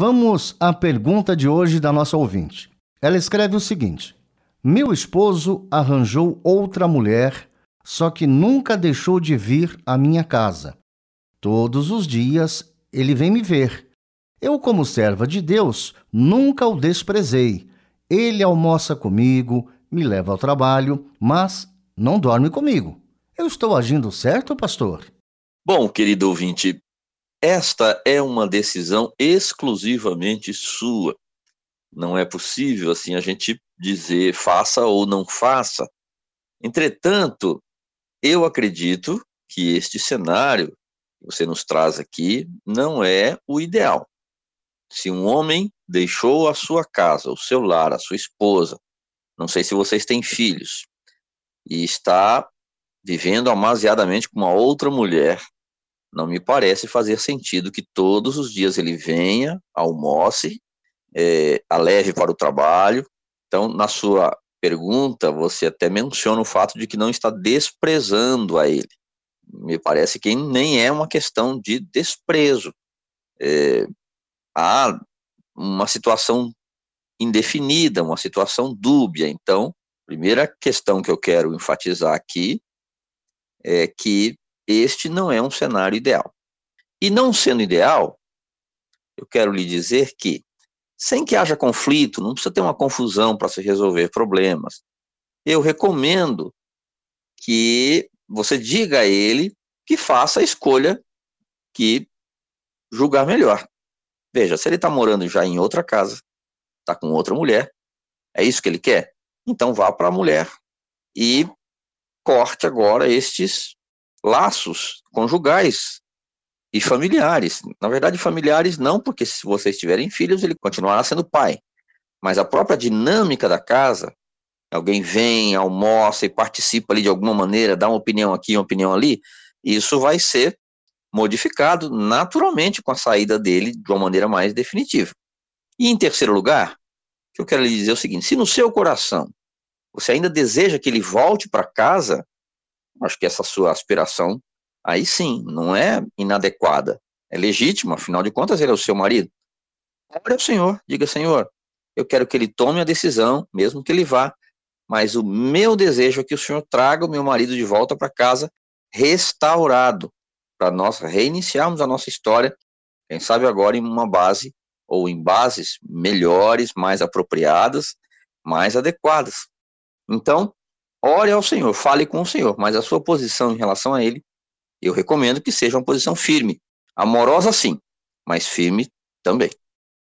Vamos à pergunta de hoje da nossa ouvinte. Ela escreve o seguinte: Meu esposo arranjou outra mulher, só que nunca deixou de vir à minha casa. Todos os dias ele vem me ver. Eu, como serva de Deus, nunca o desprezei. Ele almoça comigo, me leva ao trabalho, mas não dorme comigo. Eu estou agindo certo, pastor? Bom, querido ouvinte, esta é uma decisão exclusivamente sua. Não é possível assim a gente dizer faça ou não faça. Entretanto, eu acredito que este cenário que você nos traz aqui não é o ideal. Se um homem deixou a sua casa, o seu lar, a sua esposa, não sei se vocês têm filhos, e está vivendo amasiadamente com uma outra mulher, não me parece fazer sentido que todos os dias ele venha, almoce, é, a leve para o trabalho. Então, na sua pergunta, você até menciona o fato de que não está desprezando a ele. Me parece que nem é uma questão de desprezo. É, há uma situação indefinida, uma situação dúbia. Então, primeira questão que eu quero enfatizar aqui é que este não é um cenário ideal. E não sendo ideal, eu quero lhe dizer que, sem que haja conflito, não precisa ter uma confusão para se resolver problemas, eu recomendo que você diga a ele que faça a escolha que julgar melhor. Veja, se ele está morando já em outra casa, está com outra mulher, é isso que ele quer? Então vá para a mulher e corte agora estes laços conjugais e familiares. Na verdade, familiares não, porque se vocês tiverem filhos, ele continuará sendo pai. Mas a própria dinâmica da casa, alguém vem, almoça e participa ali de alguma maneira, dá uma opinião aqui, uma opinião ali, isso vai ser modificado naturalmente com a saída dele de uma maneira mais definitiva. E em terceiro lugar, que eu quero lhe dizer é o seguinte: se no seu coração você ainda deseja que ele volte para casa, Acho que essa sua aspiração, aí sim, não é inadequada, é legítima, afinal de contas ele é o seu marido. Ore ao Senhor, diga, Senhor, eu quero que ele tome a decisão, mesmo que ele vá, mas o meu desejo é que o Senhor traga o meu marido de volta para casa restaurado, para nós reiniciarmos a nossa história, quem sabe agora em uma base ou em bases melhores, mais apropriadas, mais adequadas. Então, ore ao Senhor, fale com o Senhor, mas a sua posição em relação a Ele, eu recomendo que seja uma posição firme, amorosa sim, mas firme também.